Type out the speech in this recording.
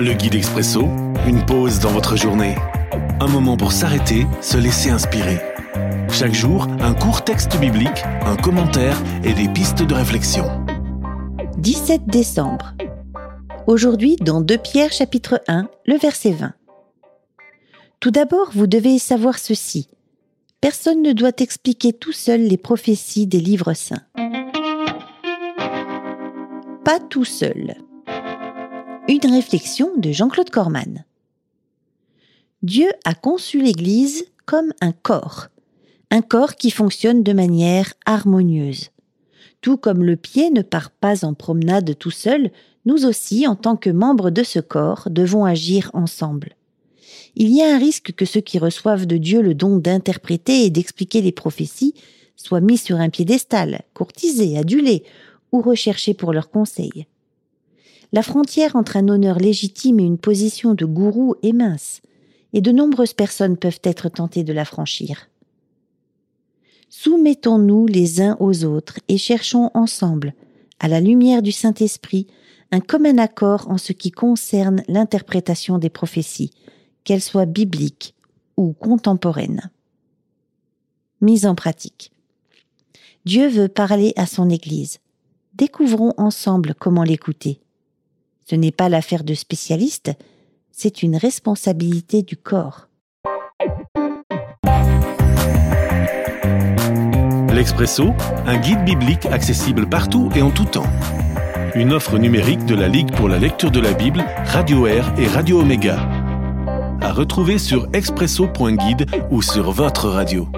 Le guide expresso, une pause dans votre journée. Un moment pour s'arrêter, se laisser inspirer. Chaque jour, un court texte biblique, un commentaire et des pistes de réflexion. 17 décembre. Aujourd'hui, dans 2 Pierre chapitre 1, le verset 20. Tout d'abord, vous devez savoir ceci. Personne ne doit expliquer tout seul les prophéties des livres saints. Pas tout seul. Une réflexion de Jean-Claude Corman. Dieu a conçu l'Église comme un corps, un corps qui fonctionne de manière harmonieuse. Tout comme le pied ne part pas en promenade tout seul, nous aussi, en tant que membres de ce corps, devons agir ensemble. Il y a un risque que ceux qui reçoivent de Dieu le don d'interpréter et d'expliquer les prophéties soient mis sur un piédestal, courtisés, adulés ou recherchés pour leurs conseils. La frontière entre un honneur légitime et une position de gourou est mince, et de nombreuses personnes peuvent être tentées de la franchir. Soumettons-nous les uns aux autres et cherchons ensemble, à la lumière du Saint-Esprit, un commun accord en ce qui concerne l'interprétation des prophéties, qu'elles soient bibliques ou contemporaines. Mise en pratique. Dieu veut parler à son Église. Découvrons ensemble comment l'écouter. Ce n'est pas l'affaire de spécialistes, c'est une responsabilité du corps. L'Expresso, un guide biblique accessible partout et en tout temps. Une offre numérique de la Ligue pour la lecture de la Bible, Radio Air et Radio Omega. À retrouver sur expresso.guide ou sur votre radio.